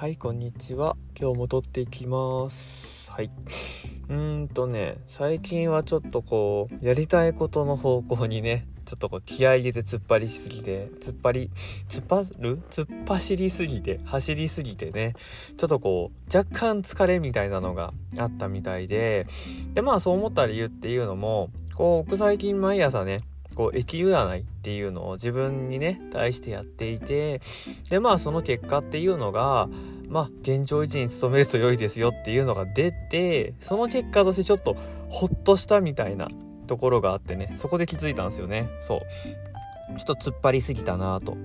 はいこんにちは。今日も撮っていきます。はい。うーんとね最近はちょっとこうやりたいことの方向にねちょっとこう気合入れて突っ張りしすぎて突っ張り突っ張る？突っ走りすぎて走りすぎてねちょっとこう若干疲れみたいなのがあったみたいででまあそう思った理由っていうのもこう僕最近毎朝ねこう駅占いっていうのを自分にね対してやっていてでまあその結果っていうのがまあ現状維持に努めると良いですよっていうのが出てその結果としてちょっとホッとしたみたいなところがあってねそこで気づいたんですよね。そう。ちょっと突っ張りすぎたなと。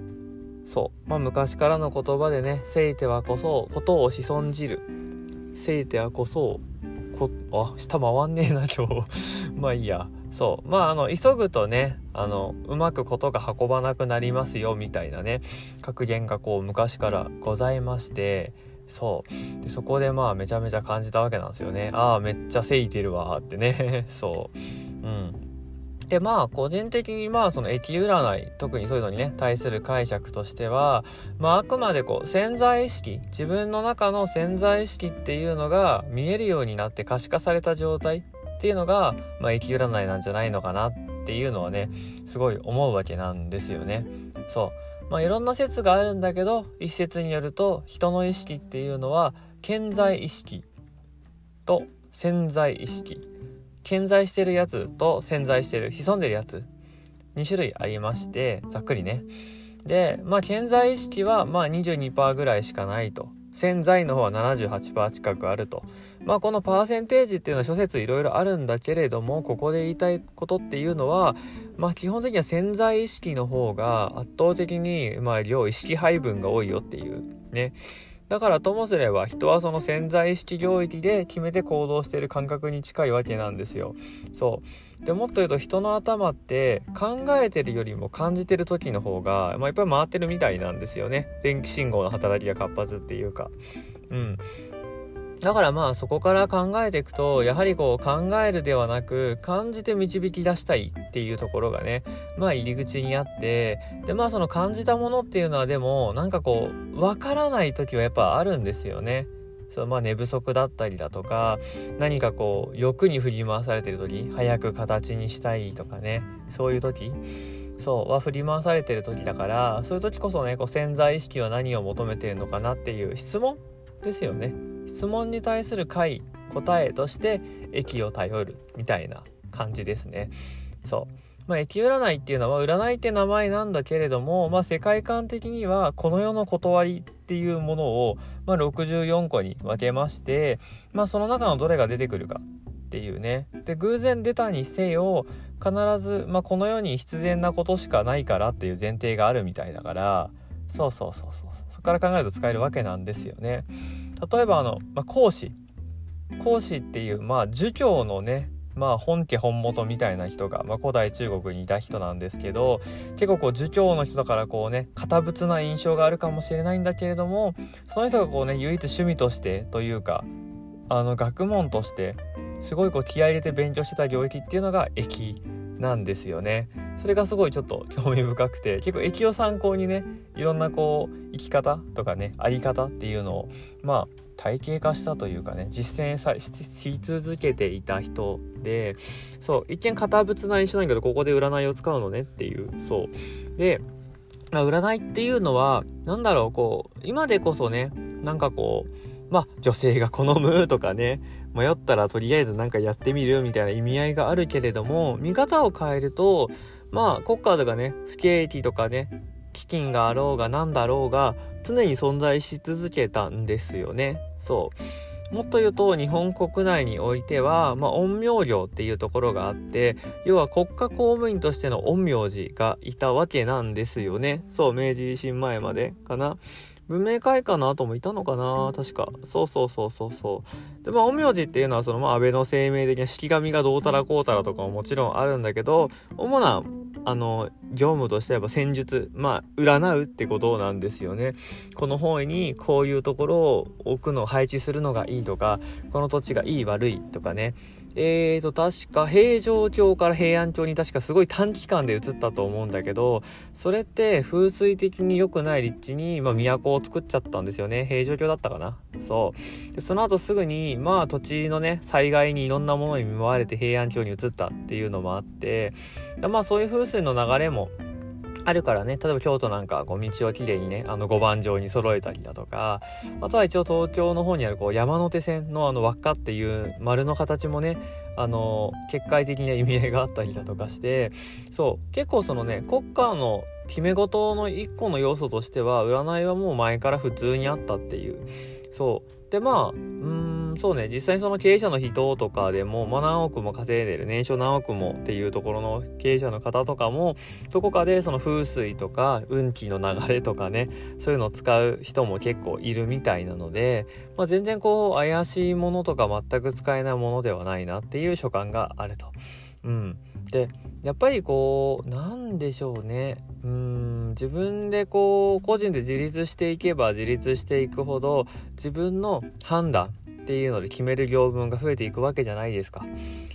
そう。まあ昔からの言葉でね「せいてはこそことをしんじる」「せいてはこそこあ下回んねえな今日。まあいいや。そう。まああの急ぐとねあのうまくことが運ばなくなりますよみたいなね格言がこう昔からございましてそう。でそこでまあめちゃめちゃ感じたわけなんですよね。ああめっちゃせいてるわってね。そう。うん。でまあ個人的にまあその駅占い特にそういうのにね対する解釈としてはまああくまでこう潜在意識自分の中の潜在意識っていうのが見えるようになって可視化された状態っていうのが、まあ、駅占いなんじゃないのかなっていうのはねすごい思うわけなんですよね。そう。まあ、いろんな説があるんだけど一説によると人の意識っていうのは健在意識と潜在意識。健在してるやつと潜在してる潜んでるやつ2種類ありましてざっくりね。でまあ健在意識はまあ22%ぐらいしかないと。潜在の方は78%近くあると。まあこのパーセンテージっていうのは諸説いろいろあるんだけれども、ここで言いたいことっていうのは、まあ基本的には潜在意識の方が圧倒的に、まあ量意識配分が多いよっていうね。だからともすれば人はその潜在意識領域で決めて行動している感覚に近いわけなんですよ。そうでもっと言うと人の頭って考えてるよりも感じてる時の方が、まあ、いっぱい回ってるみたいなんですよね。電気信号の働きが活発っていうか。うん。だからまあそこから考えていくとやはりこう考えるではなく感じて導き出したいっていうところがねまあ入り口にあってでまあその感じたものっていうのはでもなんかこうわからない時はやっぱあるんですよね。そうまあ、寝不足だったりだとか何かこう欲に振り回されてる時早く形にしたいとかねそういう時そうは振り回されてる時だからそういう時こそねこう潜在意識は何を求めてるのかなっていう質問ですよね質問に対する回答えとして駅を頼るみたいな感じですね。そう。まあ、駅占いっていうのは占いって名前なんだけれども、まあ、世界観的にはこの世の断りっていうものを、まあ、64個に分けまして、まあ、その中のどれが出てくるかっていうね。で偶然出たにせよ必ず、まあ、この世に必然なことしかないからっていう前提があるみたいだからそうそうそうそうそこから考えると使えるわけなんですよね。例えばあの、まあ、孔子孔子っていうまあ儒教のねまあ本家本元みたいな人が、まあ、古代中国にいた人なんですけど結構こう儒教の人だからこうね堅物な印象があるかもしれないんだけれどもその人がこうね唯一趣味としてというかあの学問としてすごいこう気合い入れて勉強してた領域っていうのが駅なんですよね。それがすごいちょっと興味深くて 結構駅を参考にねいろんなこう生き方とかねあり方っていうのをまあ体系化したというかね実践さし続けていた人でそう一見堅物な印象なんだけどここで占いを使うのねっていうそう。で占いっていうのは何だろうこう今でこそねなんかこうまあ女性が好むとかね迷ったらとりあえず何かやってみるみたいな意味合いがあるけれども見方を変えるとまあ国家とかね不景気とかね基金があろうが何だろうが常に存在し続けたんですよね。そう。もっと言うと日本国内においては、まあ、陰陽業っていうところがあって要は国家公務員としての陰陽師がいたわけなんですよね。そう明治維新前までかな。文明開化の後もいたのかな？確か。そうそうそうそうそう。でまあ陰陽師っていうのはそのまあ安倍の生命的な式神がどうたらこうたらとかももちろんあるんだけど主なあの業務としては戦術まあ占うってことなんですよねこの方位にこういうところを置くの配置するのがいいとかこの土地がいい悪いとかねえーと、確か平城京から平安京に確かすごい短期間で移ったと思うんだけど、それって風水的に良くない立地に、まあ、都を作っちゃったんですよね。平城京だったかなそう。でその後すぐに、まあ土地のね、災害にいろんなものに見舞われて平安京に移ったっていうのもあって、まあそういう風水の流れももあるからね。例えば京都なんかこう道をきれいにねあの五番状に揃えたりだとかあとは一応東京の方にあるこう山手線のあの輪っかっていう丸の形もねあの結界的な意味合いがあったりだとかしてそう結構そのね国家の決め事の一個の要素としては占いはもう前から普通にあったっていうそう。でまあうんそうね、実際にその経営者の人とかでも、まあ、何億も稼いでる、年商何億もっていうところの経営者の方とかも、どこかでその風水とか運気の流れとかね、そういうのを使う人も結構いるみたいなので、まあ、全然こう、怪しいものとか全く使えないものではないなっていう所感があると。うん。で、やっぱりこう、なんでしょうね。うん、自分でこう、個人で自立していけば自立していくほど、自分の判断、っていうので決める行文が増えていくわけじゃないですか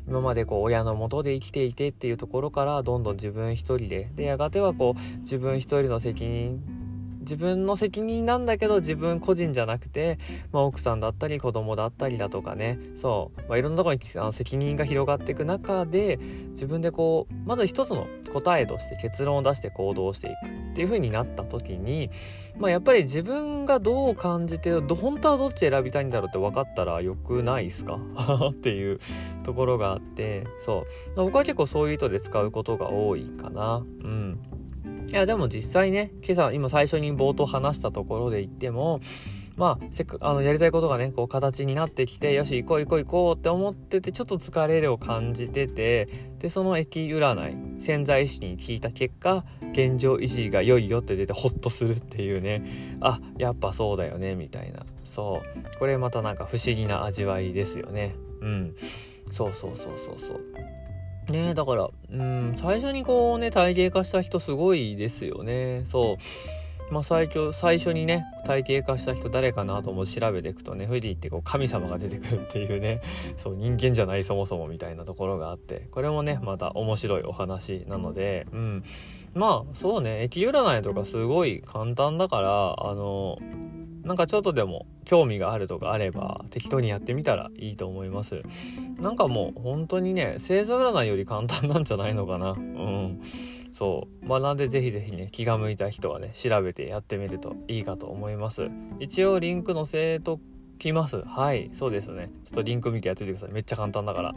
今までこう親のもとで生きていてっていうところからどんどん自分一人ででやがてはこう自分一人の責任自分の責任なんだけど自分個人じゃなくて、まあ、奥さんだったり子供だったりだとかね。そう、まあ、いろんなところにあの責任が広がっていく中で自分でこうまず一つの答えとして結論を出して行動していくっていう風になった時に、まあ、やっぱり自分がどう感じて本当はどっち選びたいんだろうって分かったらよくないですか？っていうところがあってそう。僕は結構そういう意図で使うことが多いかな。うん。いや、でも実際ね、今朝、今最初に冒頭話したところで言っても、まあ、せっかあの、やりたいことがね、こう、形になってきて、よし、行こう行こう行こうって思ってて、ちょっと疲れるを感じてて、で、その駅占い、潜在意識に聞いた結果、現状維持が良いよって出て、ホッとするっていうね、あ、やっぱそうだよね、みたいな。そう。これまたなんか不思議な味わいですよね。うん。そうそうそうそうそう。ねだから、うん、最初にこうね、体系化した人すごいですよね。そう。まあ、最初最初にね体系化した人誰かなと思って調べていくとねフディってこう神様が出てくるっていうねそう人間じゃないそもそもみたいなところがあってこれもねまた面白いお話なのでうんまあそうね駅占いとかすごい簡単だからあのなんかちょっとでも興味があるとかあれば適当にやってみたらいいと思います。なんかもう本当にね星座占いより簡単なんじゃないのかな。うん。そう。まあなんでぜひぜひね気が向いた人はね調べてやってみるといいかと思います。一応リンク載せときます。はい。そうですね。ちょっとリンク見てやっててください。めっちゃ簡単だから。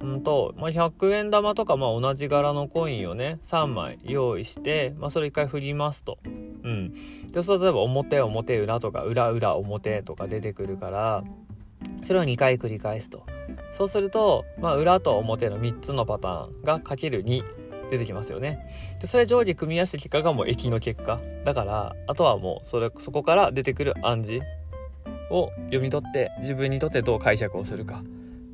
うんと、まあ、100円玉とかまあ同じ柄のコインをね3枚用意して、まあ、それ1回振りますとうん。で、そう例えば表表裏とか裏裏表とか出てくるから、それを2回繰り返すと。そうすると、まあ、裏と表の3つのパターンがかける2出てきますよね。で、それ上下組み合わせた結果がもう駅の結果。だから、あとはもう、それ、そこから出てくる暗示を読み取って、自分にとってどう解釈をするか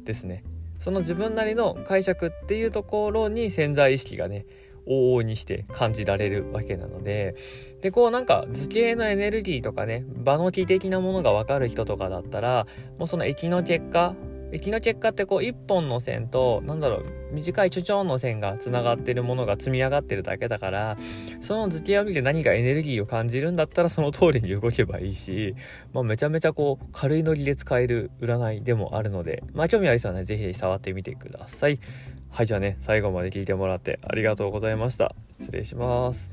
ですね。その自分なりの解釈っていうところに潜在意識がね、往々にして感じられるわけなので、で、こうなんか図形のエネルギーとかね、場の気的なものが分かる人とかだったら、もうその液の結果、液の結果ってこう一本の線と、なんだろう、短いチョチョンの線が繋がってるものが積み上がってるだけだから、その図形を見て何かエネルギーを感じるんだったらその通りに動けばいいし、まあめちゃめちゃこう軽いノリで使える占いでもあるので、まあ興味ある人はね、ぜひ触ってみてください。はい、じゃあね、最後まで聞いてもらってありがとうございました。失礼します。